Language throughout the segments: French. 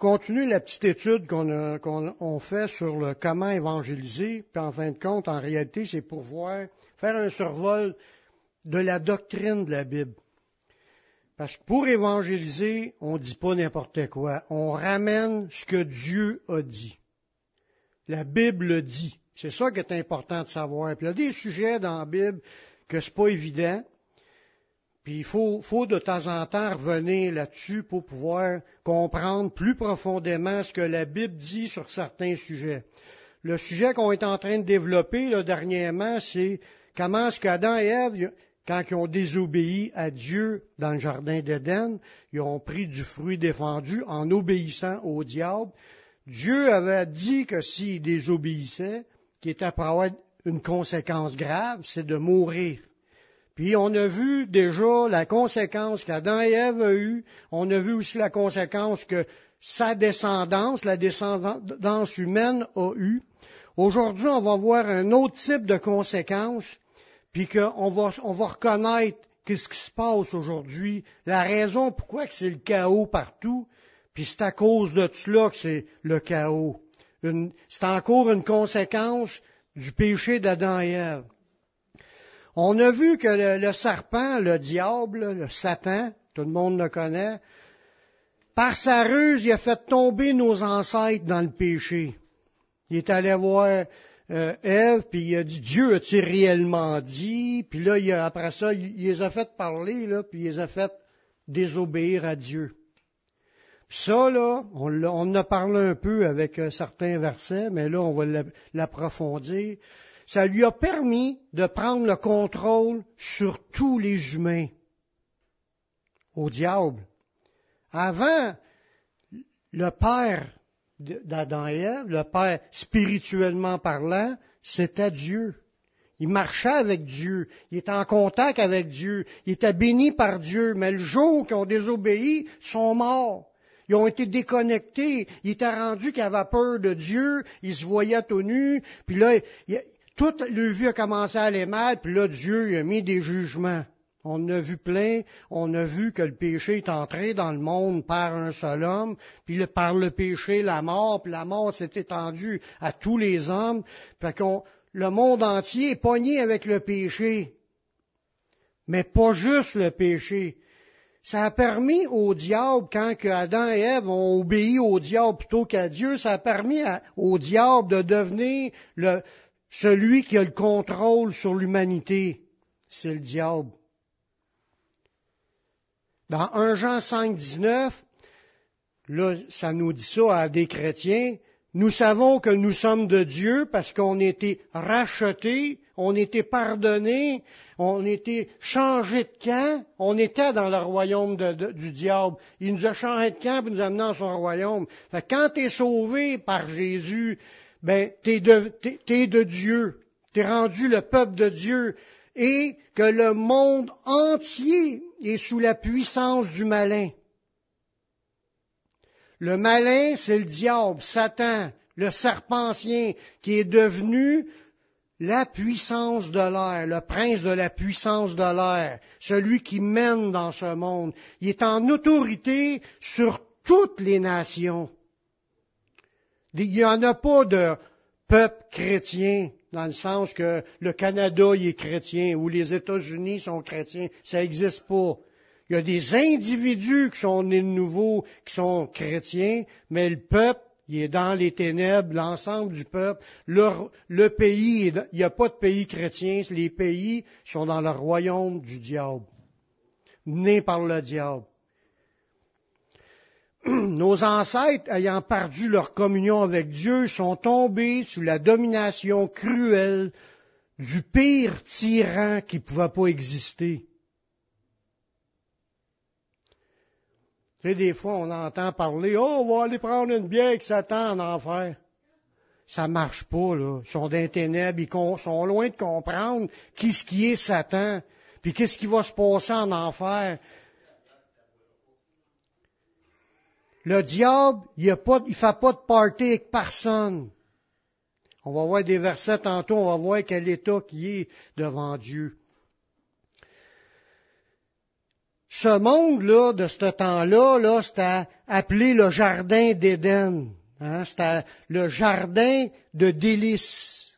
continuer la petite étude qu'on fait sur le comment évangéliser, puis en fin de compte, en réalité, c'est pour voir, faire un survol de la doctrine de la Bible. Parce que pour évangéliser, on ne dit pas n'importe quoi. On ramène ce que Dieu a dit. La Bible le dit. C'est ça qui est important de savoir. Puis il y a des sujets dans la Bible que c'est pas évident. Il faut, de temps en temps revenir là-dessus pour pouvoir comprendre plus profondément ce que la Bible dit sur certains sujets. Le sujet qu'on est en train de développer dernièrement, c'est comment est-ce qu'Adam et Ève, quand ils ont désobéi à Dieu dans le jardin d'Éden, ils ont pris du fruit défendu en obéissant au diable. Dieu avait dit que s'ils désobéissaient, qu'il était pour avoir une conséquence grave, c'est de mourir. Puis on a vu déjà la conséquence qu'Adam et Ève a eue. On a vu aussi la conséquence que sa descendance, la descendance humaine a eue. Aujourd'hui, on va voir un autre type de conséquences puis qu'on va, on va reconnaître qu'est-ce qui se passe aujourd'hui, la raison pourquoi que c'est le chaos partout, puis c'est à cause de cela que c'est le chaos. c'est encore une conséquence du péché d'Adam et Ève. On a vu que le, serpent, le diable, le Satan, tout le monde le connaît, par sa ruse, il a fait tomber nos ancêtres dans le péché. Il est allé voir euh, Ève, puis il a dit Dieu a-t-il réellement dit? Puis là, après ça, il, les a fait parler, puis il les a fait désobéir à Dieu. ça, là, on, on en a parlé un peu avec euh, certains versets, mais là, on va l'approfondir. Ça lui a permis de prendre le contrôle sur tous les humains. Au diable. Avant, le Père d'Adam et Ève, le Père spirituellement parlant, c'était Dieu. Il marchait avec Dieu, il était en contact avec Dieu, il était béni par Dieu, mais le jour qu'ils ont désobéi, ils sont morts. Ils ont été déconnectés, ils étaient rendus qu'ils avaient peur de Dieu, ils se voyaient tout nus, puis là, toute le vie a commencé à aller mal, puis là, Dieu a mis des jugements. On a vu plein, on a vu que le péché est entré dans le monde par un seul homme, puis par le péché, la mort, puis la mort s'est étendue à tous les hommes. Fait le monde entier est pogné avec le péché. Mais pas juste le péché. Ça a permis au diable, quand Adam et Ève ont obéi au diable plutôt qu'à Dieu, ça a permis au diable de devenir celui qui a le contrôle sur l'humanité. C'est le diable. Dans 1 Jean 5, 19, là, ça nous dit ça à des chrétiens, nous savons que nous sommes de Dieu parce qu'on a été rachetés, on a été pardonnés, on a été changés de camp, on était dans le royaume du diable. Il nous a changé de camp et nous a amenés dans son royaume. Fait, quand tu es sauvé par Jésus, ben, tu es de, de Dieu. Tu es rendu le peuple de Dieu et que le monde entier est sous la puissance du malin. Le malin, c'est le diable, Satan, le serpent ancien, qui est devenu la puissance de l'air, le prince de la puissance de l'air, celui qui mène dans ce monde. Il est en autorité sur toutes les nations. Il n'y en a pas de peuple chrétien dans le sens que le Canada est chrétien ou les États-Unis sont chrétiens. Ça n'existe pas. Il y a des individus qui sont nés de nouveau, qui sont chrétiens, mais le peuple, il est dans les ténèbres, l'ensemble du peuple. Le, pays, il n'y a pas de pays chrétien, les pays sont dans le royaume du diable, nés par le diable. nos ancêtres, ayant perdu leur communion avec Dieu, sont tombés sous la domination cruelle du pire tyran qui ne pouvait pas exister. Tu sais, des fois, on entend parler, oh, on va aller prendre une bière avec Satan en enfer. Ça marche pas, là. Ils sont dans ténèbres, ils sont loin de comprendre qu'est-ce qui est Satan, puis qu'est-ce qui va se passer en enfer. Le diable, il ne fait pas de party avec personne. On va voir des versets tantôt, on va voir quel état qui est devant Dieu. ce monde-là, de ce temps-là, là, c'était appelé le jardin d'Éden. Hein, c'était le jardin de délices.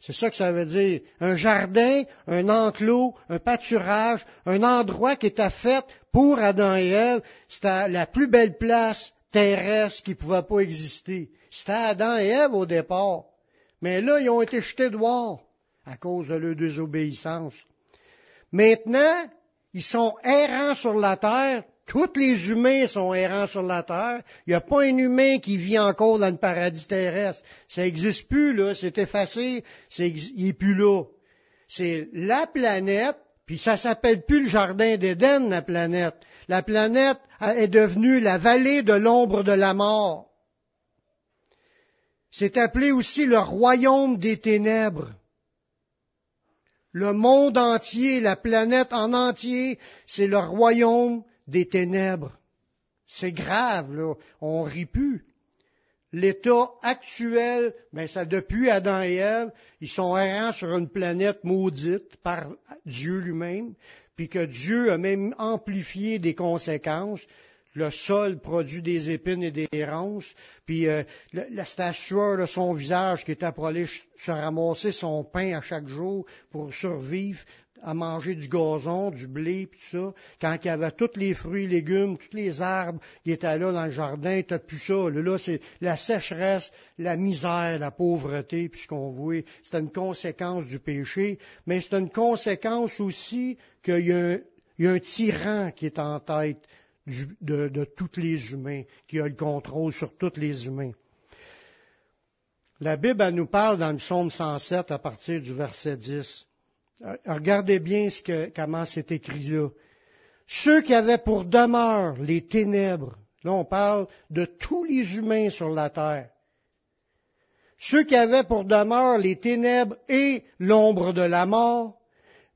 C'est ça que ça veut dire. Un jardin, un enclos, un pâturage, un endroit qui était fait pour Adam et Ève. C'était la plus belle place terrestre qui pouvait pas exister. C'était Adam et Ève au départ. Mais là, ils ont été jetés dehors à cause de leur désobéissance. Maintenant, ils sont errants sur la terre. Tous les humains sont errants sur la terre. Il n'y a pas un humain qui vit encore dans le paradis terrestre. Ça n'existe plus, là. C'est effacé. il n'est plus là. C'est la planète, puis ça s'appelle plus le jardin d'Éden, la planète. La planète est devenue la vallée de l'ombre de la mort. C'est appelé aussi le royaume des ténèbres. Le monde entier, la planète en entier, c'est le royaume des ténèbres. C'est grave, là. On rit plus. L'état actuel, ben ça depuis Adam et Ève, ils sont errants sur une planète maudite par Dieu lui-même, puis que Dieu a même amplifié des conséquences le sol produit des épines et des ronces, puis euh, la statue de son visage qui était pour se ramasser son pain à chaque jour pour survivre, à manger du gazon, du blé, puis tout ça. Quand il y avait tous les fruits, légumes, tous les arbres qui étaient là dans le jardin, t'as plus ça. Là, c'est la sécheresse, la misère, la pauvreté, puis ce qu'on voit. C'est une conséquence du péché, mais c'est une conséquence aussi qu'il y a un tyran qui est en tête de, de tous les humains, qui a le contrôle sur tous les humains. La Bible elle nous parle dans le psaume 107 à partir du verset 10. Euh, regardez bien ce que, comment c'est écrit là. Ceux qui avaient pour demeure les ténèbres, là on parle de tous les humains sur la terre. Ceux qui avaient pour demeure les ténèbres et l'ombre de la mort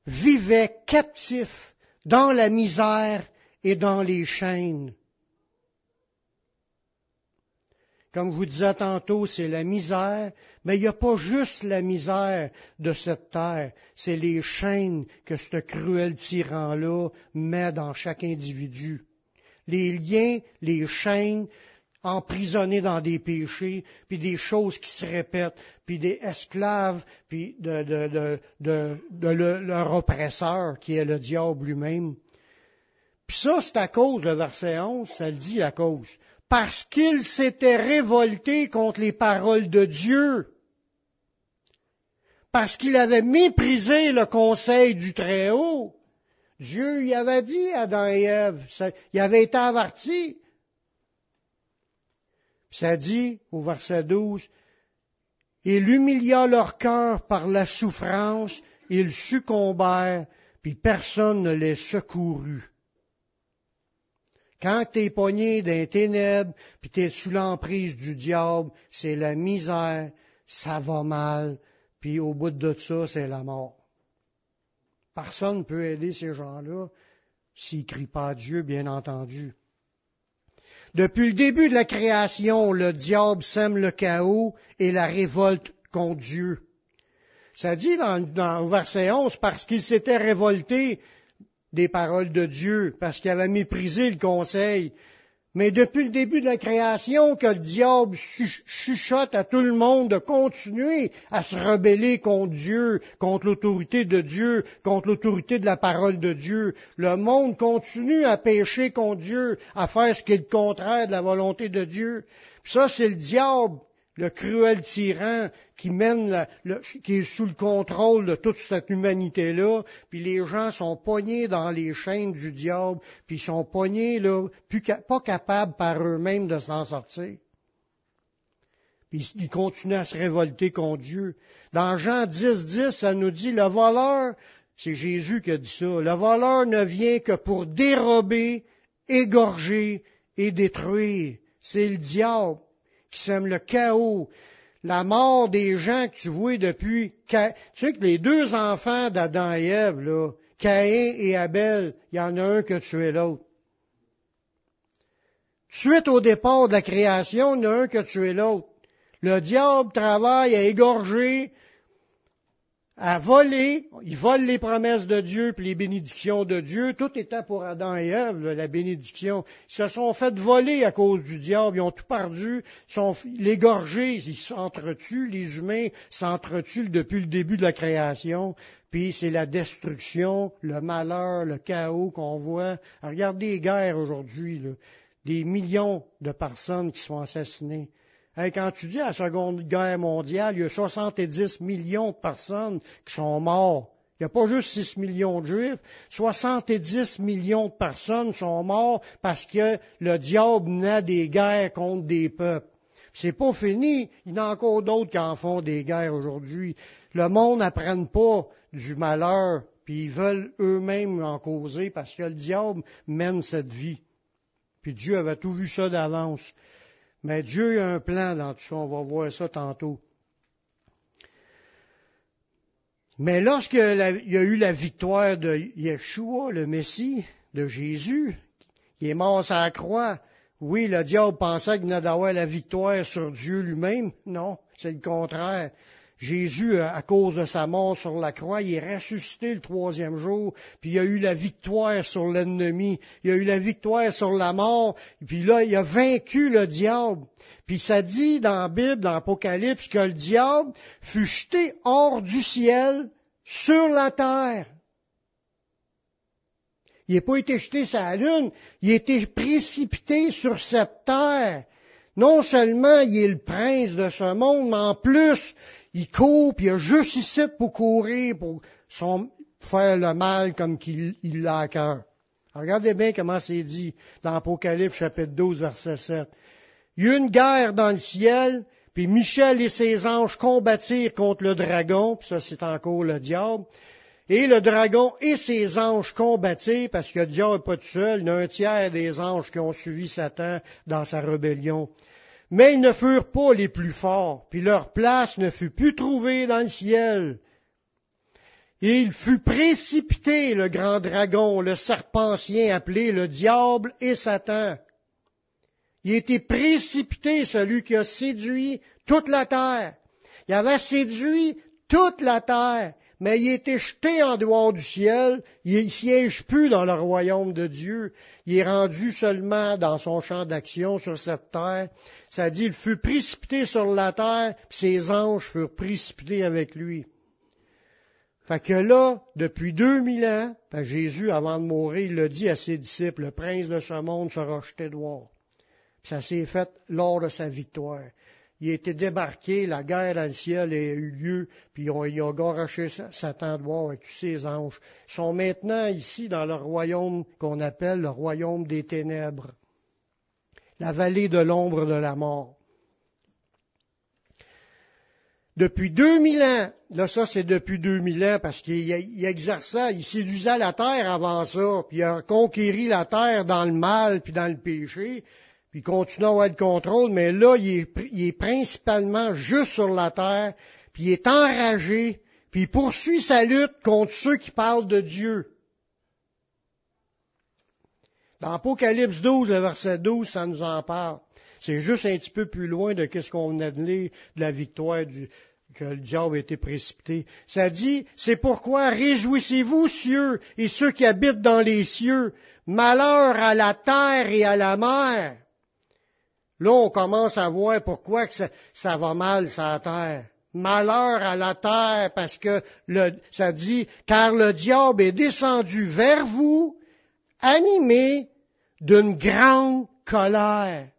vivaient captifs dans la misère et dans les chaînes. Comme vous disais tantôt, c'est la misère, mais il n'y a pas juste la misère de cette terre, c'est les chaînes que ce cruel tyran-là met dans chaque individu. Les liens, les chaînes, emprisonnés dans des péchés, puis des choses qui se répètent, puis des esclaves, puis de, de leur oppresseur, qui est le diable lui-même. Puis ça, c'est à cause, le verset 11, ça le dit à cause. Parce qu'il s'était révolté contre les paroles de Dieu. Parce qu'il avait méprisé le conseil du Très-Haut. Dieu y avait dit à Adam et Ève, il avait été averti. Ça dit au verset 12, Il humilia leur cœur par la souffrance, ils succombèrent, puis personne ne les secourut. Quand tu es pogné d'un ténèbres, puis tu es sous l'emprise du diable, c'est la misère, ça va mal, puis au bout de ça, c'est la mort. Personne ne peut aider ces gens-là s'ils ne crient pas à Dieu, bien entendu. Depuis le début de la création, le diable sème le chaos et la révolte contre Dieu. Ça dit dans, dans le verset 11, parce qu'il s'était révolté des paroles de Dieu, parce qu'il avait méprisé le conseil. Mais depuis le début de la création, que le diable chuchote à tout le monde de continuer à se rebeller contre Dieu, contre l'autorité de Dieu, contre l'autorité de la parole de Dieu. Le monde continue à pécher contre Dieu, à faire ce qui est le contraire de la volonté de Dieu. ça, c'est le diable le cruel tyran qui mène, qui est sous le contrôle de toute cette humanité-là, puis les gens sont poignés dans les chaînes du diable, puis ils sont poignés là, pas capables par eux-mêmes de s'en sortir. Puis ils continuent à se révolter contre Dieu. Dans Jean 10, 10, ça nous dit, le voleur, c'est Jésus qui a dit ça, le voleur ne vient que pour dérober, égorger et détruire. C'est le diable qui sème le chaos, la mort des gens que tu vois depuis. Tu sais que les deux enfants d'Adam et Ève, là, Caïn et Abel, il y en a un qui a tué l'autre. Suite au départ de la création, il y en a un qui a tué l'autre. Le diable travaille à égorger, à voler, ils volent les promesses de Dieu puis les bénédictions de Dieu. Tout était pour Adam et Ève, la bénédiction. Ils se sont fait voler à cause du diable, ils ont tout perdu, ils sont l'égorgés, ils s'entretuent, les humains s'entretuent depuis le début de la création. Puis c'est la destruction, le malheur, le chaos qu'on voit. Regardez les guerres aujourd'hui, des millions de personnes qui sont assassinées quand tu dis la Seconde Guerre mondiale, il y a 70 millions de personnes qui sont mortes. Il n'y a pas juste 6 millions de juifs. 70 millions de personnes sont mortes parce que le diable naît des guerres contre des peuples. C'est pas fini. Il y en a encore d'autres qui en font des guerres aujourd'hui. Le monde n'apprenne pas du malheur, puis ils veulent eux-mêmes en causer parce que le diable mène cette vie. Puis Dieu avait tout vu ça d'avance. Mais Dieu a un plan dans tout ça, on va voir ça tantôt. Mais lorsqu'il y a eu la victoire de Yeshua, le Messie, de Jésus, qui est mort sur la croix, oui, le diable pensait qu'il n'allait d'avoir la victoire sur Dieu lui-même. Non, c'est le contraire. Jésus, à cause de sa mort sur la croix, il est ressuscité le troisième jour, puis il a eu la victoire sur l'ennemi, il a eu la victoire sur la mort, puis là, il a vaincu le diable. Puis ça dit dans la Bible, dans l'Apocalypse, que le diable fut jeté hors du ciel sur la terre. Il n'a pas été jeté sur la lune, il a été précipité sur cette terre. Non seulement il est le prince de ce monde, mais en plus, il court, puis il a juste ici pour courir, pour faire le mal comme qu'il l'a à cœur. Regardez bien comment c'est dit dans Apocalypse chapitre 12, verset 7. Il y a une guerre dans le ciel, puis Michel et ses anges combattirent contre le dragon, puis ça c'est encore le diable. Et le dragon et ses anges combattirent, parce que le diable n'est pas tout seul, il y a un tiers des anges qui ont suivi Satan dans sa rébellion. Mais ils ne furent pas les plus forts, puis leur place ne fut plus trouvée dans le ciel. Et il fut précipité, le grand dragon, le serpentien appelé le diable et Satan. Il été précipité, celui qui a séduit toute la terre. Il avait séduit toute la terre mais il été jeté en dehors du ciel, il ne siège plus dans le royaume de Dieu, il est rendu seulement dans son champ d'action sur cette terre. Ça dit, il fut précipité sur la terre, puis ses anges furent précipités avec lui. Fait que là, depuis 2000 ans, ben Jésus, avant de mourir, il l'a dit à ses disciples, le prince de ce monde sera jeté dehors. ça s'est fait lors de sa victoire il a été débarqué, la guerre dans le ciel a eu lieu, puis ils ont, ils ont garoché Satan de voir avec tous ses anges. Ils sont maintenant ici dans le royaume qu'on appelle le royaume des ténèbres, la vallée de l'ombre de la mort. Depuis 2000 ans, là ça c'est depuis 2000 ans parce qu'il exerçait, il séduisait la terre avant ça, puis il a conquéri la terre dans le mal puis dans le péché, il continue à avoir le contrôle, mais là, il est, il est, principalement juste sur la terre, puis il est enragé, puis il poursuit sa lutte contre ceux qui parlent de Dieu. Dans Apocalypse 12, le verset 12, ça nous en parle. C'est juste un petit peu plus loin de ce qu'on venait de lire, de la victoire du, que le diable a été précipité. Ça dit, c'est pourquoi réjouissez-vous, cieux, et ceux qui habitent dans les cieux, malheur à la terre et à la mer. Là, on commence à voir pourquoi que ça, va mal sur la terre. Malheur à la terre, parce que ça dit, car le diable est descendu vers vous, animé d'une grande colère.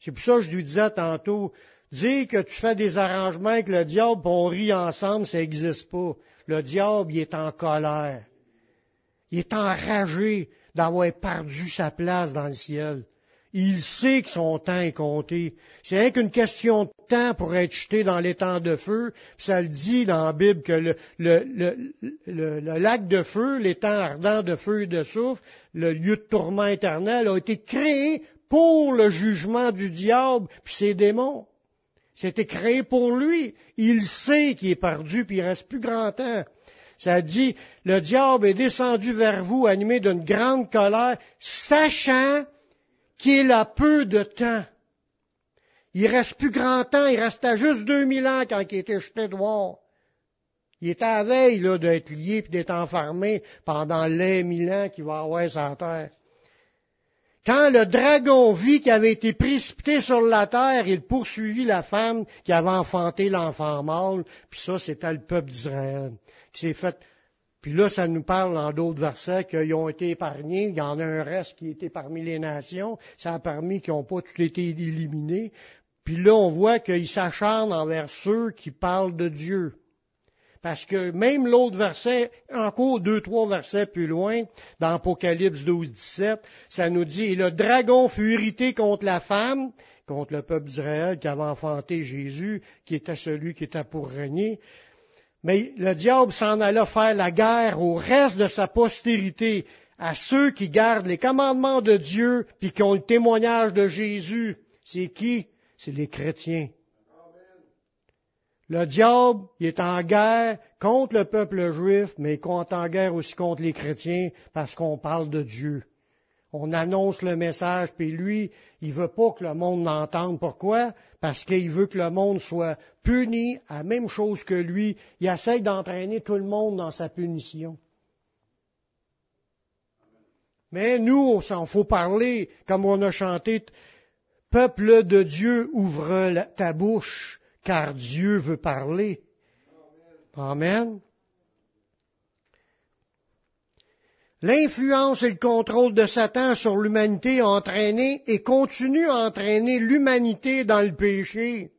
C'est pour ça que je lui disais tantôt, dire que tu fais des arrangements avec le diable, et on rit ensemble, ça n'existe pas. Le diable, il est en colère. Il est enragé d'avoir perdu sa place dans le ciel. Il sait que son temps est compté. C'est rien qu'une question de temps pour être jeté dans l'étang de feu. ça le dit dans la Bible que le, lac de feu, l'étang ardent de feu et de souffle, le lieu de tourment éternel, a été créé pour le jugement du diable puis ses démons. C'était créé pour lui. Il sait qu'il est perdu puis il reste plus grand temps. Ça dit, le diable est descendu vers vous animé d'une grande colère, sachant qu'il a peu de temps. Il reste plus grand temps, il restait juste 2000 ans quand il était jeté dehors. Il est à veille là, d'être lié et d'être enfermé pendant les mille ans qu'il va avoir sur terre. Quand le dragon vit qu'il avait été précipité sur la terre, il poursuivit la femme qui avait enfanté l'enfant mâle, puis ça, c'était le peuple d'Israël, qui s'est fait puis là, ça nous parle dans d'autres versets qu'ils ont été épargnés. Il y en a un reste qui était parmi les nations. Ça a permis qu'ils n'ont pas tous été éliminés. Puis là, on voit qu'ils s'acharnent envers ceux qui parlent de Dieu. Parce que même l'autre verset, encore deux, trois versets plus loin, dans Apocalypse 12, 17, ça nous dit, et le dragon fut irrité contre la femme, contre le peuple d'Israël qui avait enfanté Jésus, qui était celui qui était pour régner. Mais le diable s'en alla faire la guerre au reste de sa postérité, à ceux qui gardent les commandements de Dieu, puis qui ont le témoignage de Jésus. C'est qui? C'est les chrétiens. Le diable, est en guerre contre le peuple juif, mais il est en guerre aussi contre les chrétiens parce qu'on parle de Dieu on annonce le message, puis lui, il veut pas que le monde l'entende. Pourquoi? Parce qu'il veut que le monde soit puni à la même chose que lui. Il essaye d'entraîner tout le monde dans sa punition. Mais nous, on s'en faut parler, comme on a chanté, Peuple de Dieu, ouvre ta bouche, car Dieu veut parler. Amen. L'influence et le contrôle de Satan sur l'humanité a entraîné et continue à entraîner l'humanité dans le péché.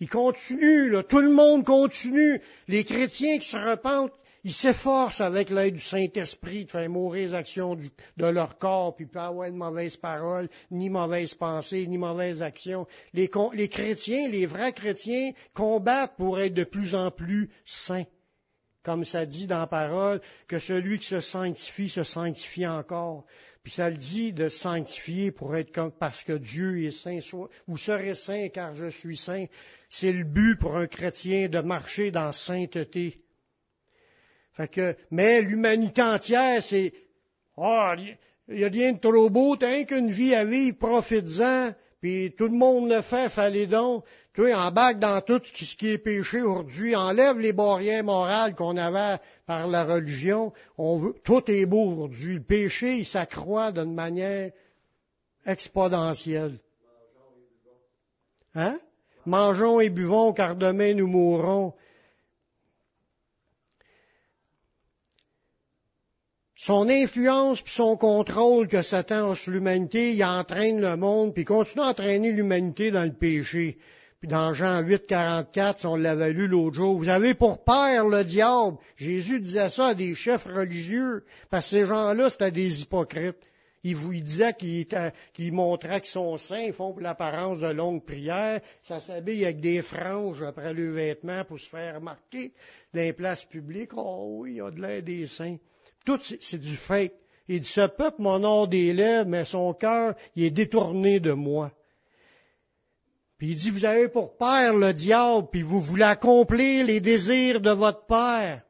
Il continue, tout le monde continue. Les chrétiens qui se repentent, ils s'efforcent avec l'aide du Saint-Esprit de faire mourir les actions de leur corps, puis pas avoir de mauvaises paroles, ni mauvaises pensées, ni mauvaises actions. Les chrétiens, les vrais chrétiens, combattent pour être de plus en plus saints comme ça dit dans la parole, que celui qui se sanctifie se sanctifie encore. Puis ça le dit de sanctifier pour être comme parce que Dieu est saint. Vous serez saint car je suis saint. C'est le but pour un chrétien de marcher dans sainteté. Fait que, mais l'humanité entière, c'est oh, il n'y a rien de trop beau, t'as qu'une vie à vivre, profites-en, puis tout le monde le fait, fallait donc. Tu embarque dans tout ce qui est péché aujourd'hui, enlève les barrières morales qu'on avait par la religion. On veut, tout est beau aujourd'hui. Le péché, il s'accroît d'une manière exponentielle. Hein? Mangeons et buvons, car demain nous mourrons. Son influence puis son contrôle que Satan a sur l'humanité, il entraîne le monde, puis continue à entraîner l'humanité dans le péché. Puis dans Jean 8, 44, on l'avait lu l'autre jour, vous avez pour père le diable. Jésus disait ça à des chefs religieux, parce que ces gens-là, c'était des hypocrites. Il vous disait qu'ils montraient qu'ils sont saints, ils font l'apparence de longues prières, ça s'habille avec des franges après le vêtement pour se faire remarquer dans les places publiques. Oh oui, il y a de l'air des saints. Tout, c'est du fake. Il dit, ce peuple m'honore des lèvres, mais son cœur, il est détourné de moi. Puis il dit, vous avez pour père le diable, puis vous voulez accomplir les désirs de votre père.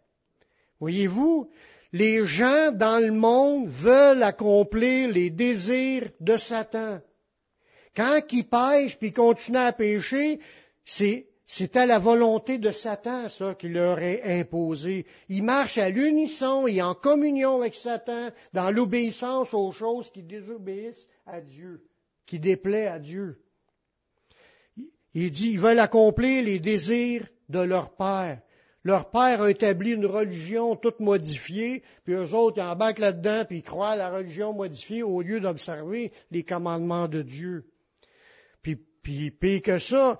Voyez-vous, les gens dans le monde veulent accomplir les désirs de Satan. Quand ils pêchent puis continuent à pécher, c'est c'était la volonté de Satan, ça, qui leur est imposé. Ils marchent à l'unisson et en communion avec Satan dans l'obéissance aux choses qui désobéissent à Dieu, qui déplaient à Dieu. Il dit, ils veulent accomplir les désirs de leur père. Leur père a établi une religion toute modifiée, puis eux autres, ils embarquent là-dedans, puis ils croient à la religion modifiée au lieu d'observer les commandements de Dieu. Puis, puis, puis que ça,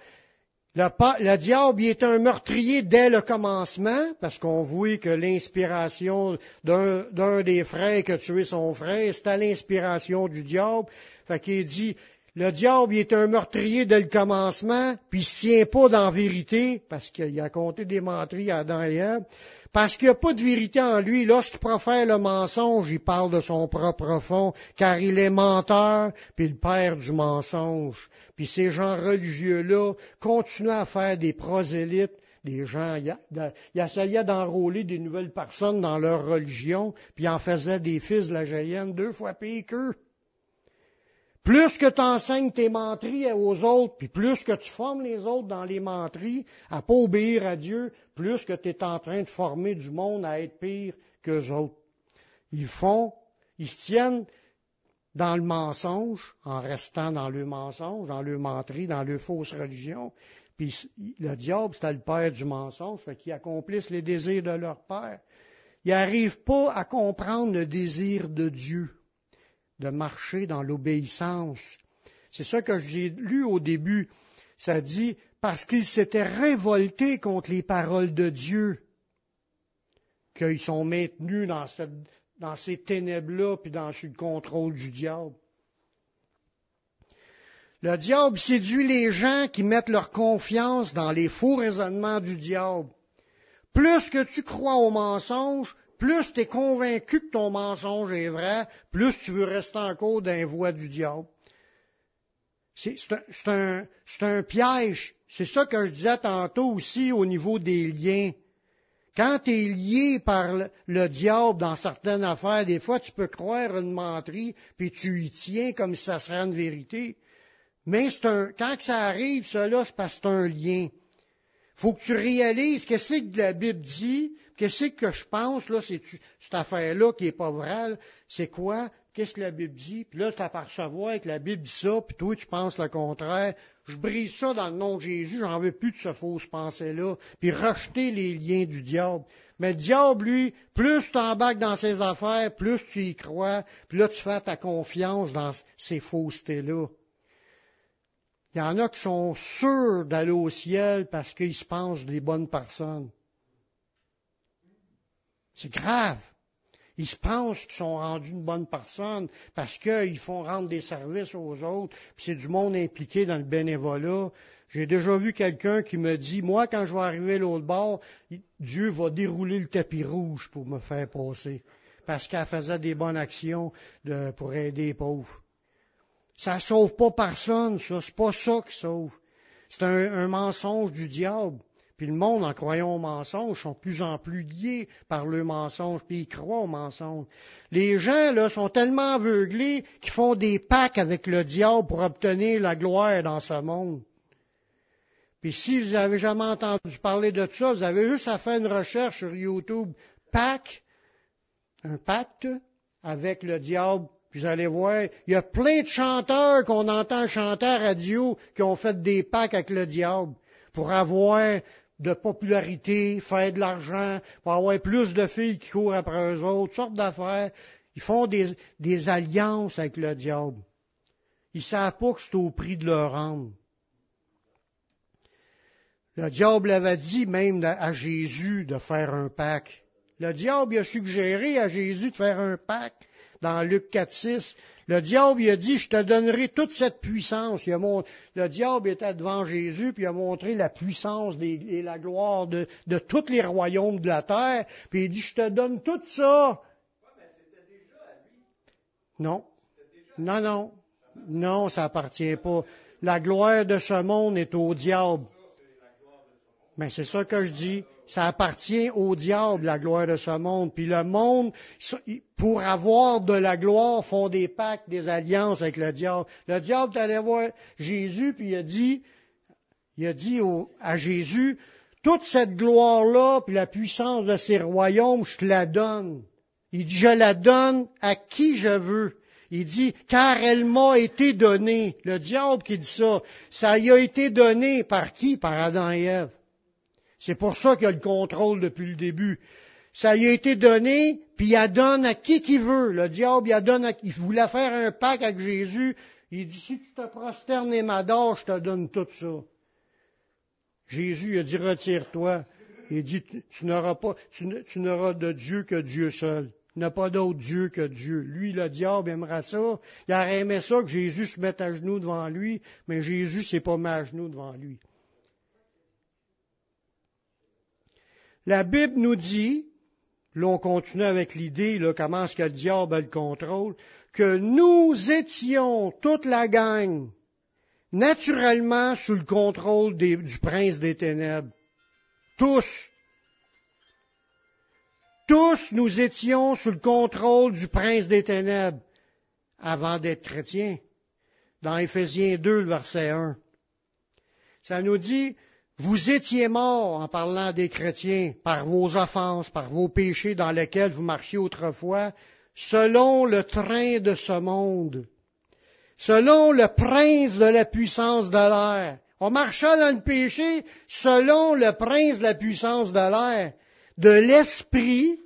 le, diable il est un meurtrier dès le commencement, parce qu'on voit que l'inspiration d'un des frères qui a tué son frère, c'était l'inspiration du diable. Fait qu'il dit, le diable est un meurtrier dès le commencement, puis il se tient pas dans la vérité, parce qu'il a compté des menteries à Adam et parce qu'il n'y a pas de vérité en lui. Lorsqu'il profère le mensonge, il parle de son propre fond, car il est menteur, puis le père du mensonge. Puis ces gens religieux-là continuent à faire des prosélytes, des gens, ils essayaient d'enrôler des nouvelles personnes dans leur religion, puis en faisaient des fils de la Jaïenne deux fois pire qu'eux. Plus que tu enseignes tes mentries aux autres, puis plus que tu formes les autres dans les mentries à pas obéir à Dieu, plus que tu es en train de former du monde à être pire qu'eux autres. Ils font, ils se tiennent dans le mensonge, en restant dans le mensonge, dans le menterie, dans le fausse religion. Puis le diable, c'est le père du mensonge, fait qu'ils accomplissent les désirs de leur père. Ils n'arrivent pas à comprendre le désir de Dieu de marcher dans l'obéissance. C'est ça que j'ai lu au début. Ça dit, parce qu'ils s'étaient révoltés contre les paroles de Dieu, qu'ils sont maintenus dans, ces ténèbres-là, puis dans le contrôle du diable. Le diable séduit les gens qui mettent leur confiance dans les faux raisonnements du diable. Plus que tu crois au mensonge, plus tu es convaincu que ton mensonge est vrai, plus tu veux rester encore dans les voies du diable. C'est un, piège. C'est ça que je disais tantôt aussi au niveau des liens. Quand tu es lié par le, le, diable dans certaines affaires, des fois tu peux croire une menterie, puis tu y tiens comme si ça serait une vérité. Mais un, quand ça arrive, cela, c'est parce que c'est un lien faut que tu réalises qu'est-ce que la Bible dit, qu'est-ce que je pense, là, c'est cette affaire-là qui est pas vraie, c'est quoi, qu'est-ce que la Bible dit, puis là, tu apercevoir que la Bible dit ça, puis toi, tu penses le contraire. Je brise ça dans le nom de Jésus, j'en veux plus de ce fausse pensée-là, puis rejeter les liens du diable. Mais le diable, lui, plus tu t'embarques dans ses affaires, plus tu y crois, puis là, tu fais ta confiance dans ces faussetés-là. Il y en a qui sont sûrs d'aller au ciel parce qu'ils se pensent des bonnes personnes. C'est grave. Ils se pensent qu'ils sont rendus une bonne personne parce qu'ils font rendre des services aux autres, puis c'est du monde impliqué dans le bénévolat. J'ai déjà vu quelqu'un qui me dit, moi, quand je vais arriver à l'autre bord, Dieu va dérouler le tapis rouge pour me faire passer, parce qu'elle faisait des bonnes actions pour aider les pauvres. Ça sauve pas personne, ça. C'est pas ça qui sauve. C'est un, mensonge du diable. Puis le monde, en croyant au mensonge, sont plus en plus liés par le mensonge, puis ils croient au mensonge. Les gens, là, sont tellement aveuglés qu'ils font des packs avec le diable pour obtenir la gloire dans ce monde. Puis si vous avez jamais entendu parler de ça, vous avez juste à faire une recherche sur YouTube. Pacte, un pacte avec le diable vous allez voir, il y a plein de chanteurs qu'on entend chanter radio qui ont fait des packs avec le diable pour avoir de popularité, faire de l'argent, pour avoir plus de filles qui courent après eux autres, toutes sortes d'affaires. Ils font des, des, alliances avec le diable. Ils savent pas que c'est au prix de leur âme. Le diable avait dit même à Jésus de faire un pacte. Le diable a suggéré à Jésus de faire un pacte dans Luc 4, 6, le diable il a dit, je te donnerai toute cette puissance. le diable était devant Jésus, puis il a montré la puissance et la gloire de, de tous les royaumes de la terre, puis il dit, je te donne tout ça. Non. Non, non. Non, ça appartient pas. La gloire de ce monde est au diable. Mais c'est ça que je dis ça appartient au diable, la gloire de ce monde. Puis le monde, pour avoir de la gloire, font des pactes, des alliances avec le diable. Le diable est allé voir Jésus, puis il a dit, il a dit à Jésus, toute cette gloire-là, puis la puissance de ces royaumes, je te la donne. Il dit, je la donne à qui je veux. Il dit, car elle m'a été donnée. Le diable qui dit ça, ça y a été donné par qui? Par Adam et Ève. C'est pour ça qu'il a le contrôle depuis le début. Ça lui a été donné, puis il donne à qui qu'il veut. Le diable, il donne à qui. Il voulait faire un pacte avec Jésus. Il dit, si tu te prosternes et m'adores, je te donne tout ça. Jésus a dit, retire-toi. Il dit, tu, n'auras pas, tu, n'auras de Dieu que Dieu seul. Il n'y a pas d'autre Dieu que Dieu. Lui, le diable, aimera ça. Il aurait aimé ça que Jésus se mette à genoux devant lui, mais Jésus s'est pas mis à genoux devant lui. La Bible nous dit, là on continue avec l'idée, là, comment est-ce que le diable a le contrôle, que nous étions, toute la gang, naturellement sous le contrôle du prince des ténèbres. Tous. Tous nous étions sous le contrôle du prince des ténèbres avant d'être chrétiens. dans Éphésiens 2, le verset 1. Ça nous dit, vous étiez morts, en parlant des chrétiens, par vos offenses, par vos péchés dans lesquels vous marchiez autrefois, selon le train de ce monde, selon le prince de la puissance de l'air. On marchait dans le péché selon le prince de la puissance de l'air, de l'esprit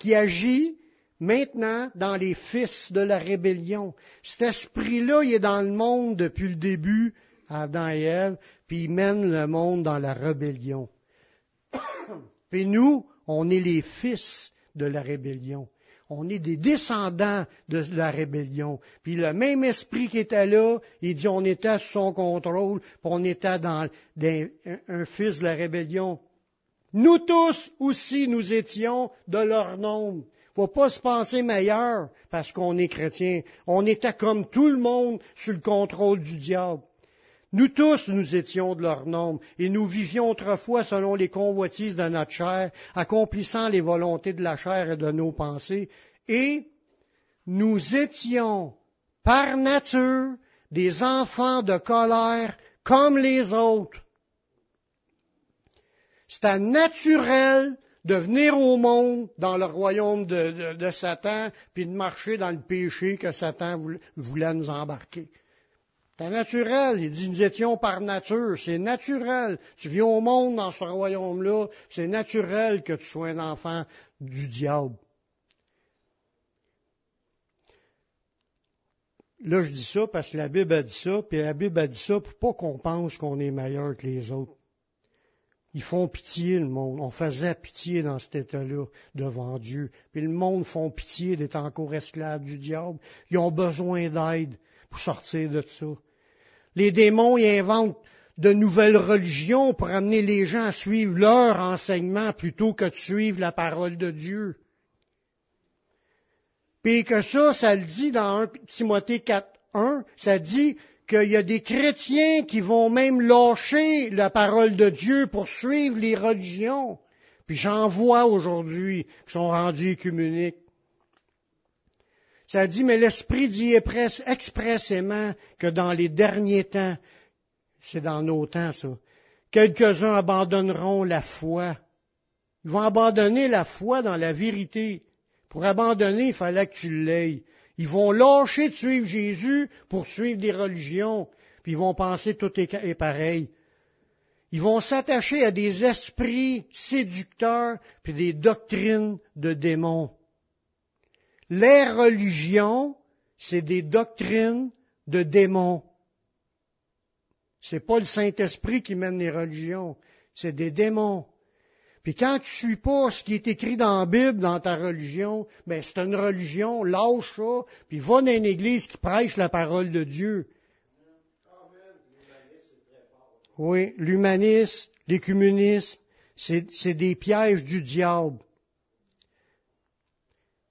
qui agit maintenant dans les fils de la rébellion. Cet esprit-là, est dans le monde depuis le début, Adam et Ève, puis il mène le monde dans la rébellion. puis nous, on est les fils de la rébellion. On est des descendants de la rébellion. Puis le même esprit qui était là, il dit on était sous son contrôle, puis on était dans, un fils de la rébellion. Nous tous aussi, nous étions de leur nombre faut pas se penser meilleur parce qu'on est chrétien. On était comme tout le monde sous le contrôle du diable. Nous tous, nous étions de leur nombre, et nous vivions autrefois selon les convoitises de notre chair, accomplissant les volontés de la chair et de nos pensées, et nous étions, par nature, des enfants de colère comme les autres. C'était naturel de venir au monde dans le royaume de, Satan, puis de marcher dans le péché que Satan voulait nous embarquer. C'est naturel. Il dit, nous étions par nature. C'est naturel. Tu viens au monde dans ce royaume-là. C'est naturel que tu sois un enfant du diable. Là, je dis ça parce que la Bible a dit ça, puis la Bible a dit ça pour pas qu'on pense qu'on est meilleur que les autres. Ils font pitié, le monde. On faisait pitié dans cet état-là devant Dieu. Puis le monde font pitié d'être encore esclaves du diable. Ils ont besoin d'aide pour sortir de ça. Les démons, ils inventent de nouvelles religions pour amener les gens à suivre leur enseignement plutôt que de suivre la parole de Dieu. Puis que ça, ça le dit dans 1 Timothée 4, 1, ça dit qu'il y a des chrétiens qui vont même lâcher la parole de Dieu pour suivre les religions. Puis j'en vois aujourd'hui qui sont rendus écuméniques. Ça dit, mais l'Esprit dit expressément que dans les derniers temps, c'est dans nos temps ça, quelques-uns abandonneront la foi. Ils vont abandonner la foi dans la vérité. Pour abandonner, il fallait que tu l'aies. Ils vont lâcher de suivre Jésus pour suivre des religions, puis ils vont penser tout est pareil. Ils vont s'attacher à des esprits séducteurs, puis des doctrines de démons. Les religions, c'est des doctrines de démons. C'est pas le Saint-Esprit qui mène les religions, c'est des démons. Puis quand tu suis pas ce qui est écrit dans la Bible, dans ta religion, ben c'est une religion, lâche ça, puis va dans une église qui prêche la parole de Dieu. Oui, l'humanisme, l'écuménisme, c'est des pièges du diable.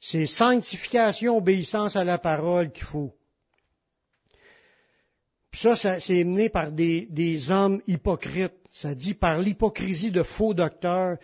C'est sanctification, obéissance à la parole qu'il faut. Puis ça, c'est mené par des, des hommes hypocrites ça dit par l'hypocrisie de faux docteurs,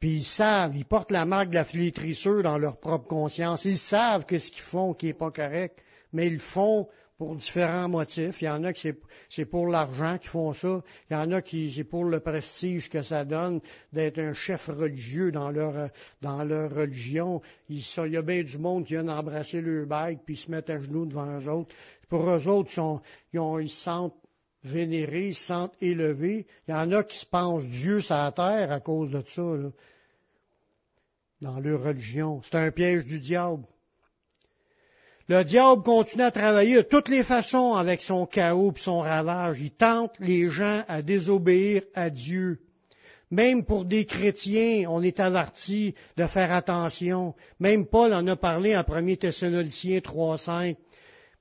puis ils savent, ils portent la marque de la flétrissure dans leur propre conscience. Ils savent que ce qu'ils font qui n'est pas correct, mais ils font pour différents motifs. Il y en a qui c'est pour l'argent qui font ça. Il y en a qui c'est pour le prestige que ça donne d'être un chef religieux dans leur dans leur religion. Il, y a bien du monde qui vient embrasser leur bague puis se mettent à genoux devant eux autres. Pour eux autres, ils, ils se sentent vénérés, se sentent élevés. Il y en a qui se pensent Dieu sur la terre à cause de ça, dans leur religion. C'est un piège du diable. Le diable continue à travailler de toutes les façons avec son chaos et son ravage. Il tente les gens à désobéir à Dieu. Même pour des chrétiens, on est averti de faire attention. Même Paul en a parlé en 1 Thessaloniciens 3.5.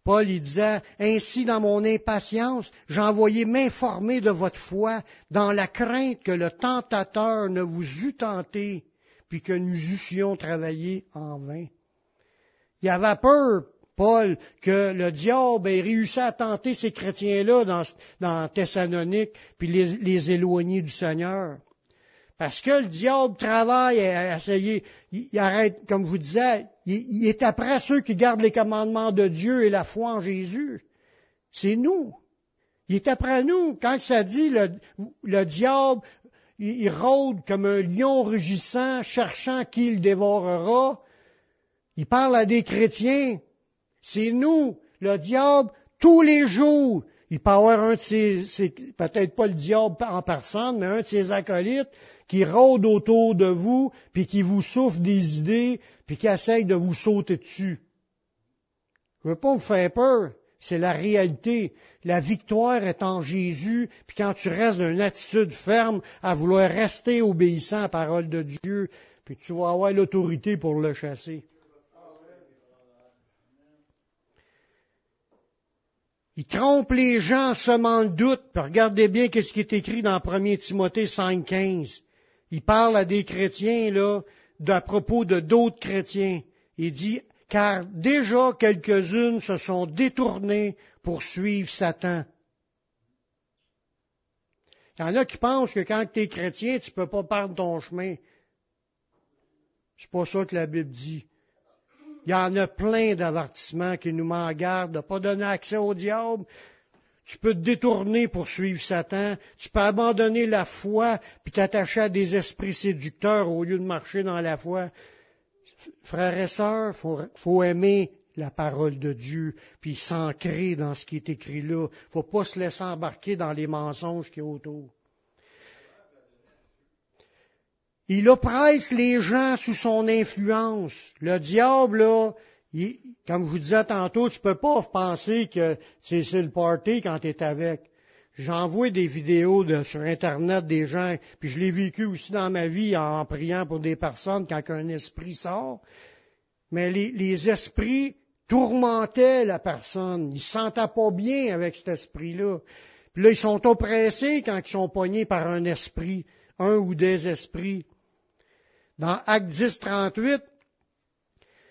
Paul il disait, Ainsi dans mon impatience, envoyé m'informer de votre foi dans la crainte que le tentateur ne vous eût tenté, puis que nous eussions travaillé en vain. Il avait peur, Paul, que le diable ait réussi à tenter ces chrétiens-là dans, dans Thessalonique, puis les, les éloigner du Seigneur. Parce que le diable travaille à essayer, il, arrête, comme je vous disais, il, est après ceux qui gardent les commandements de Dieu et la foi en Jésus. C'est nous. Il est après nous. Quand ça dit le, le diable, il, rôde comme un lion rugissant, cherchant qui le dévorera, il parle à des chrétiens. C'est nous, le diable, tous les jours. Il peut avoir un de ses, peut-être pas le diable en personne, mais un de ses acolytes qui rôde autour de vous, puis qui vous souffle des idées, puis qui essaye de vous sauter dessus. Je veux pas vous faire peur. C'est la réalité. La victoire est en Jésus, puis quand tu restes d'une attitude ferme à vouloir rester obéissant à la parole de Dieu, puis tu vas avoir l'autorité pour le chasser. Il trompe les gens en semant le doute. regardez bien ce qui est écrit dans 1 Timothée 5.15. Il parle à des chrétiens, là, à propos de d'autres chrétiens. Il dit, car déjà quelques-unes se sont détournées pour suivre Satan. Il y en a qui pensent que quand tu es chrétien, tu ne peux pas perdre ton chemin. C'est pas ça que la Bible dit. Il y en a plein d'avertissements qui nous m'en gardent de ne pas donner accès au diable. Tu peux te détourner pour suivre Satan. Tu peux abandonner la foi puis t'attacher à des esprits séducteurs au lieu de marcher dans la foi. Frères et sœurs, faut, faut aimer la parole de Dieu, puis s'ancrer dans ce qui est écrit là. Faut pas se laisser embarquer dans les mensonges qui est autour. Il oppresse les gens sous son influence. Le diable, là, comme je vous disais tantôt, tu peux pas penser que c'est le party quand tu es avec. J'envoie des vidéos sur Internet des gens, puis je l'ai vécu aussi dans ma vie en priant pour des personnes quand un esprit sort. Mais les, les esprits tourmentaient la personne. Ils se sentaient pas bien avec cet esprit-là. Puis là, ils sont oppressés quand ils sont pognés par un esprit, un ou des esprits. Dans Acte 10, 38,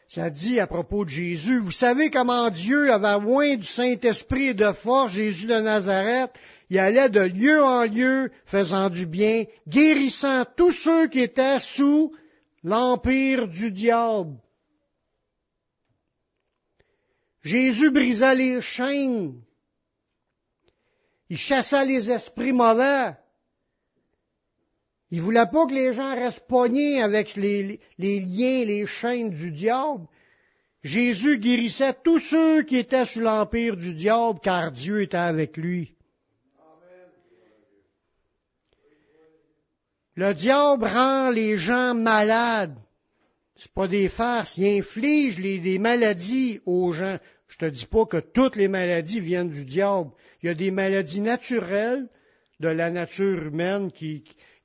ça dit à propos de Jésus, vous savez comment Dieu avait moins du Saint-Esprit et de force, Jésus de Nazareth, il allait de lieu en lieu, faisant du bien, guérissant tous ceux qui étaient sous l'empire du diable. Jésus brisa les chaînes. Il chassa les esprits mauvais. Il voulait pas que les gens restent pognés avec les, les liens, les chaînes du diable. Jésus guérissait tous ceux qui étaient sous l'empire du diable, car Dieu était avec lui. Le diable rend les gens malades. C'est pas des farces. Il inflige des maladies aux gens. Je te dis pas que toutes les maladies viennent du diable. Il y a des maladies naturelles de la nature humaine qui,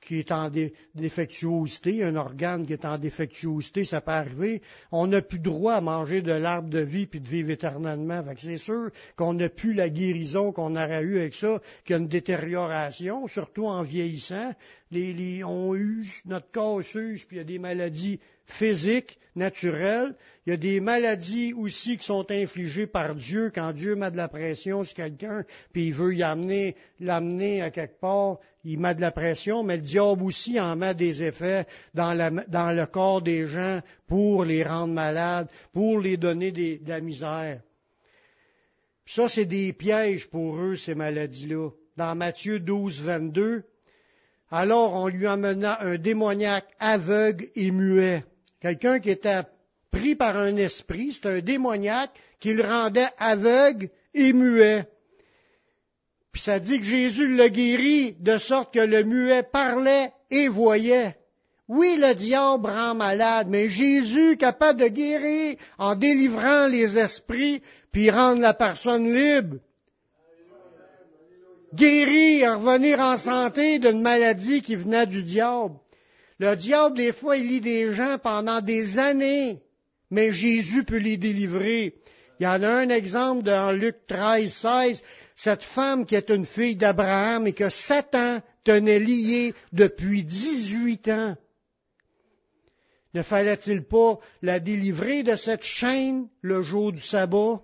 qui est en défectuosité, un organe qui est en défectuosité, ça peut arriver. On n'a plus droit à manger de l'arbre de vie puis de vivre éternellement. c'est sûr qu'on n'a plus la guérison qu'on aurait eu avec ça, qu'il y a une détérioration, surtout en vieillissant. Les, on use, notre corps puis il y a des maladies physiques, naturelles. Il y a des maladies aussi qui sont infligées par Dieu quand Dieu met de la pression sur quelqu'un, puis il veut y amener, l'amener à quelque part il met de la pression, mais le diable aussi en met des effets dans, le corps des gens pour les rendre malades, pour les donner de la misère. Ça, c'est des pièges pour eux, ces maladies-là. Dans Matthieu 12, 22, alors on lui amena un démoniaque aveugle et muet. Quelqu'un qui était pris par un esprit, c'est un démoniaque qui le rendait aveugle et muet. Puis ça dit que Jésus le guérit de sorte que le muet parlait et voyait. Oui, le diable rend malade, mais Jésus capable de guérir en délivrant les esprits puis rendre la personne libre. Guérir, revenir en santé d'une maladie qui venait du diable. Le diable, des fois, il lit des gens pendant des années, mais Jésus peut les délivrer. Il y en a un exemple dans Luc 13, 16 cette femme qui est une fille d'Abraham et que Satan tenait liée depuis 18 ans. Ne fallait-il pas la délivrer de cette chaîne le jour du sabbat?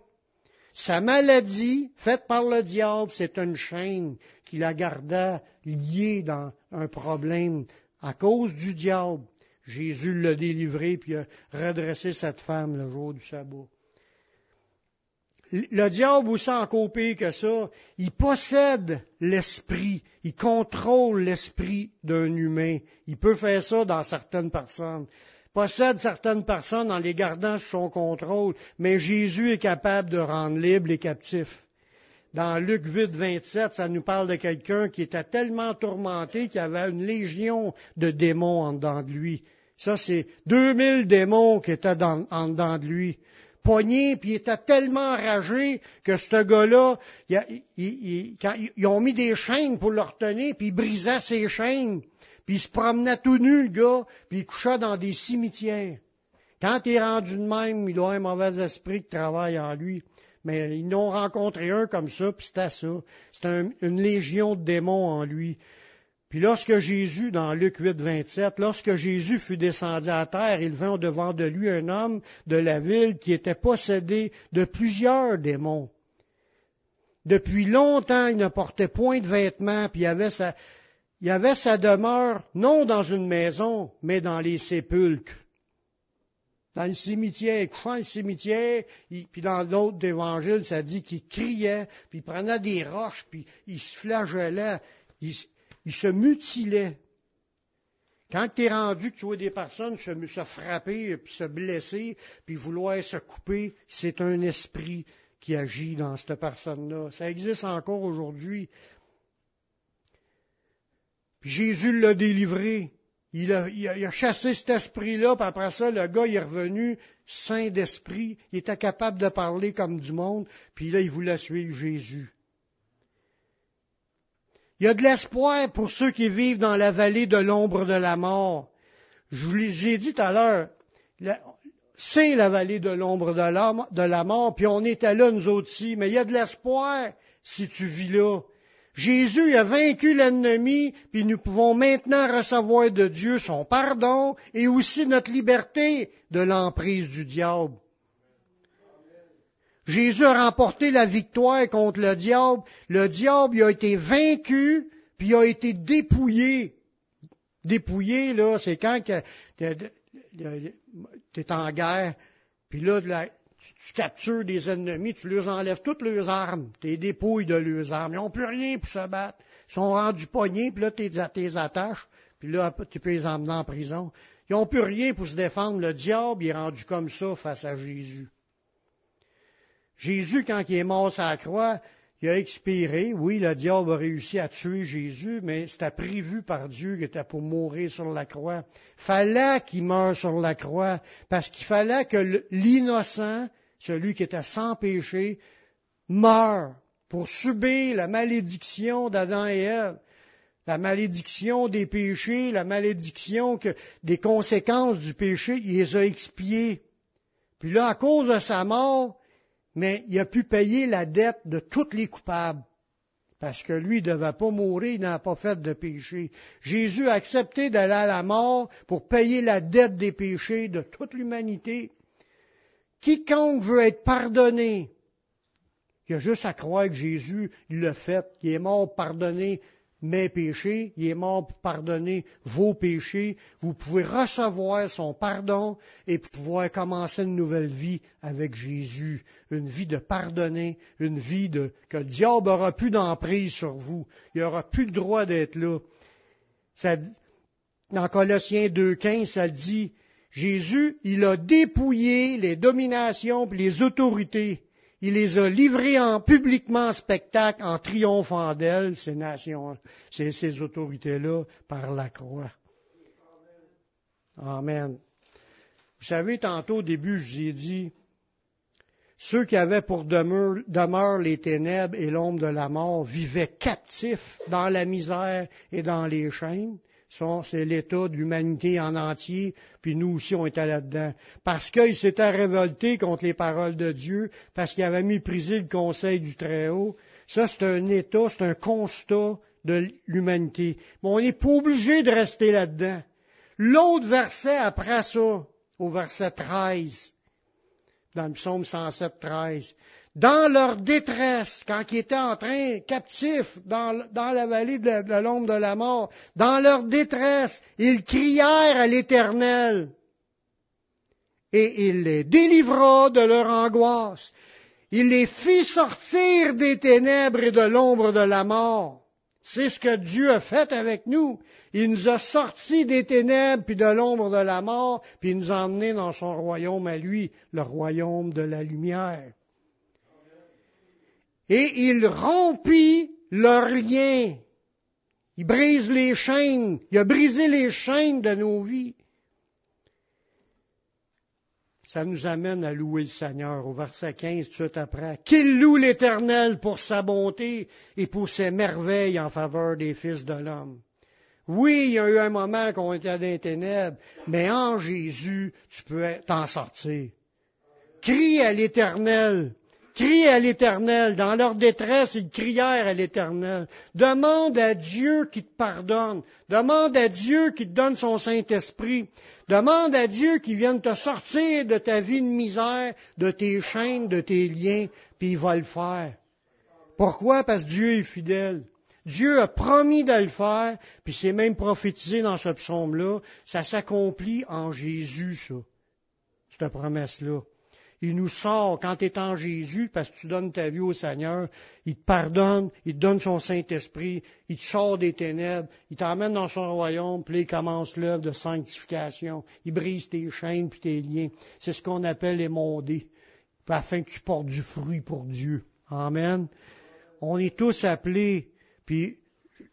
Sa maladie, faite par le diable, c'est une chaîne qui la garda liée dans un problème à cause du diable. Jésus l'a délivré puis a redressé cette femme le jour du sabbat. le diable aussi encore pire que ça, il possède l'esprit, il contrôle l'esprit d'un humain. Il peut faire ça dans certaines personnes. Possède certaines personnes en les gardant sous son contrôle, mais Jésus est capable de rendre libres les captifs. Dans Luc 8, 27, ça nous parle de quelqu'un qui était tellement tourmenté qu'il avait une légion de démons en dedans de lui. Ça, c'est 2000 démons qui étaient en dedans de lui pogné, puis il était tellement enragé que ce gars-là, ils ont mis des chaînes pour le retenir, puis il brisait ses chaînes, puis il se promenait tout nu, le gars, puis il couchait dans des cimetières. Quand il est rendu de même, il doit avoir un mauvais esprit qui travaille en lui. Mais ils n'ont rencontré un comme ça, puis c'était ça. C'était une légion de démons en lui. Puis lorsque Jésus, dans Luc 8, 27, lorsque Jésus fut descendu à terre, il vint au-devant de lui un homme de la ville qui était possédé de plusieurs démons. Depuis longtemps, il ne portait point de vêtements, puis il avait sa, il avait sa demeure non dans une maison, mais dans les sépulcres. Dans le cimetière, il le cimetière, puis dans l'autre évangile, ça dit qu'il criait, puis il prenait des roches, puis il se flagellait. Il, il se mutilait. Quand tu es rendu que tu vois des personnes se, se frapper, puis se blesser, puis vouloir se couper, c'est un esprit qui agit dans cette personne-là. Ça existe encore aujourd'hui. Jésus l'a délivré. Il a, il a, chassé cet esprit-là, puis après ça, le gars est revenu saint d'esprit. Il était capable de parler comme du monde, puis là, il voulait suivre Jésus. Il y a de l'espoir pour ceux qui vivent dans la vallée de l'ombre de la mort. Je vous l'ai dit tout à l'heure, c'est la vallée de l'ombre de la mort, puis on était là nous aussi, mais il y a de l'espoir si tu vis là. Jésus a vaincu l'ennemi, puis nous pouvons maintenant recevoir de Dieu son pardon et aussi notre liberté de l'emprise du diable. Jésus a remporté la victoire contre le diable. Le diable a été vaincu, puis il a été dépouillé. Dépouillé, là, c'est quand tu es en guerre, puis là, tu, captures des ennemis, tu leur enlèves toutes leurs armes, tu dépouilles de leurs armes. Ils n'ont plus rien pour se battre. Ils sont rendus poignets, puis là, tu les attaches, puis là, tu peux les emmener en prison. Ils n'ont plus rien pour se défendre. Le diable il est rendu comme ça face à Jésus. Jésus, quand il est mort sur la croix, il a expiré. Oui, le diable a réussi à tuer Jésus, mais c'était prévu par Dieu qu'il était pour mourir sur la croix. Fallait qu'il meure sur la croix, parce qu'il fallait que l'innocent, celui qui était sans péché, meure pour subir la malédiction d'Adam et Ève. La malédiction des péchés, la malédiction que, des conséquences du péché, il les a expiées. Puis là, à cause de sa mort, mais il a pu payer la dette de tous les coupables. Parce que lui ne devait pas mourir, il n'a pas fait de péché. Jésus a accepté d'aller à la mort pour payer la dette des péchés de toute l'humanité. Quiconque veut être pardonné, il a juste à croire que Jésus l'a fait, qu'il est mort pardonné mes péchés, il est mort pour pardonner vos péchés, vous pouvez recevoir son pardon et pouvoir commencer une nouvelle vie avec Jésus, une vie de pardonner, une vie de que le diable aura plus d'emprise sur vous, il aura plus le droit d'être là. Dans Colossiens 2.15, ça dit, Jésus, il a dépouillé les dominations et les autorités il les a livrés en publiquement en spectacle en triomphant d'elles, ces nations, ces, autorités-là, par la croix. Amen. Vous savez, tantôt au début, je vous ai dit, ceux qui avaient pour demeure les ténèbres et l'ombre de la mort vivaient captifs dans la misère et dans les chaînes c'est l'état de l'humanité en entier, puis nous aussi on était là-dedans. Parce qu'il s'était révolté contre les paroles de Dieu, parce qu'il avait méprisé le conseil du Très-Haut. Ça, c'est un état, c'est un constat de l'humanité. Mais on n'est pas obligé de rester là-dedans. L'autre verset après ça, au verset 13, dans le psaume 107, 13, dans leur détresse, quand ils étaient en train, captifs, dans, la vallée de, de l'ombre de la mort, dans leur détresse, ils crièrent à l'Éternel et il les délivra de leur angoisse. Il les fit sortir des ténèbres et de l'ombre de la mort. C'est ce que Dieu a fait avec nous. Il nous a sortis des ténèbres puis de l'ombre de la mort, puis il nous a emmenés dans son royaume à lui, le royaume de la lumière. Et il rompit leurs liens. Il brise les chaînes. Il a brisé les chaînes de nos vies. Ça nous amène à louer le Seigneur au verset 15 tout après. Qu'il loue l'Éternel pour sa bonté et pour ses merveilles en faveur des fils de l'homme. Oui, il y a eu un moment qu'on était dans les ténèbres, mais en Jésus, tu peux t'en sortir. Crie à l'Éternel. Crie à l'Éternel. Dans leur détresse, ils crièrent à l'Éternel. Demande à Dieu qui te pardonne. Demande à Dieu qui te donne son Saint-Esprit. Demande à Dieu qui vienne te sortir de ta vie de misère, de tes chaînes, de tes liens, puis il va le faire. Pourquoi? Parce que Dieu est fidèle. Dieu a promis de le faire, puis c'est même prophétisé dans ce psaume-là. Ça s'accomplit en Jésus, ça. Cette promesse-là. Il nous sort quand tu es en Jésus, parce que tu donnes ta vie au Seigneur. Il te pardonne, il te donne son Saint-Esprit, il te sort des ténèbres, il t'emmène dans son royaume, puis il commence l'œuvre de sanctification. Il brise tes chaînes puis tes liens. C'est ce qu'on appelle émonder, afin que tu portes du fruit pour Dieu. Amen. On est tous appelés, puis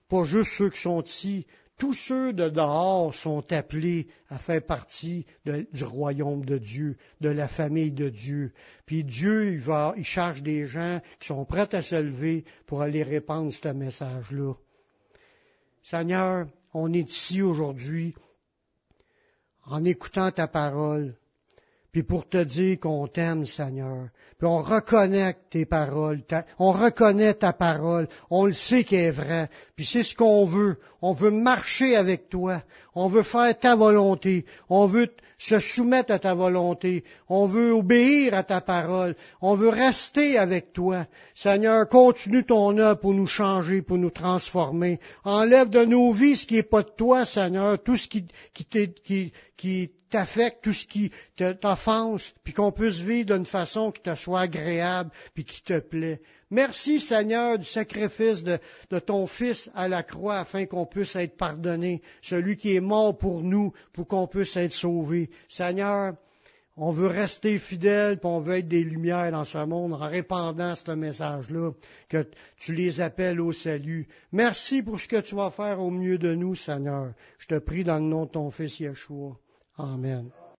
pas juste ceux qui sont ici, tous ceux de dehors sont appelés à faire partie du royaume de Dieu, de la famille de Dieu. Puis Dieu, il, va, il charge des gens qui sont prêts à se lever pour aller répandre ce message-là. Seigneur, on est ici aujourd'hui en écoutant ta parole, puis pour te dire qu'on t'aime, Seigneur. Puis on reconnaît tes paroles, on reconnaît ta parole, on le sait qu'elle est vraie. Puis c'est ce qu'on veut. On veut marcher avec toi. On veut faire ta volonté. On veut se soumettre à ta volonté. On veut obéir à ta parole. On veut rester avec toi. Seigneur, continue ton œuvre pour nous changer, pour nous transformer. Enlève de nos vies ce qui n'est pas de toi, Seigneur, tout ce qui, qui, qui, qui t'affecte, tout ce qui t'offense, puis qu'on puisse vivre d'une façon qui te soit agréable, puis qui te plaît. Merci Seigneur du sacrifice de, ton Fils à la croix afin qu'on puisse être pardonné, celui qui est mort pour nous, pour qu'on puisse être sauvé. Seigneur, on veut rester fidèle, puis on veut être des lumières dans ce monde en répandant ce message-là, que tu les appelles au salut. Merci pour ce que tu vas faire au milieu de nous, Seigneur. Je te prie dans le nom de ton Fils Yeshua. Amen.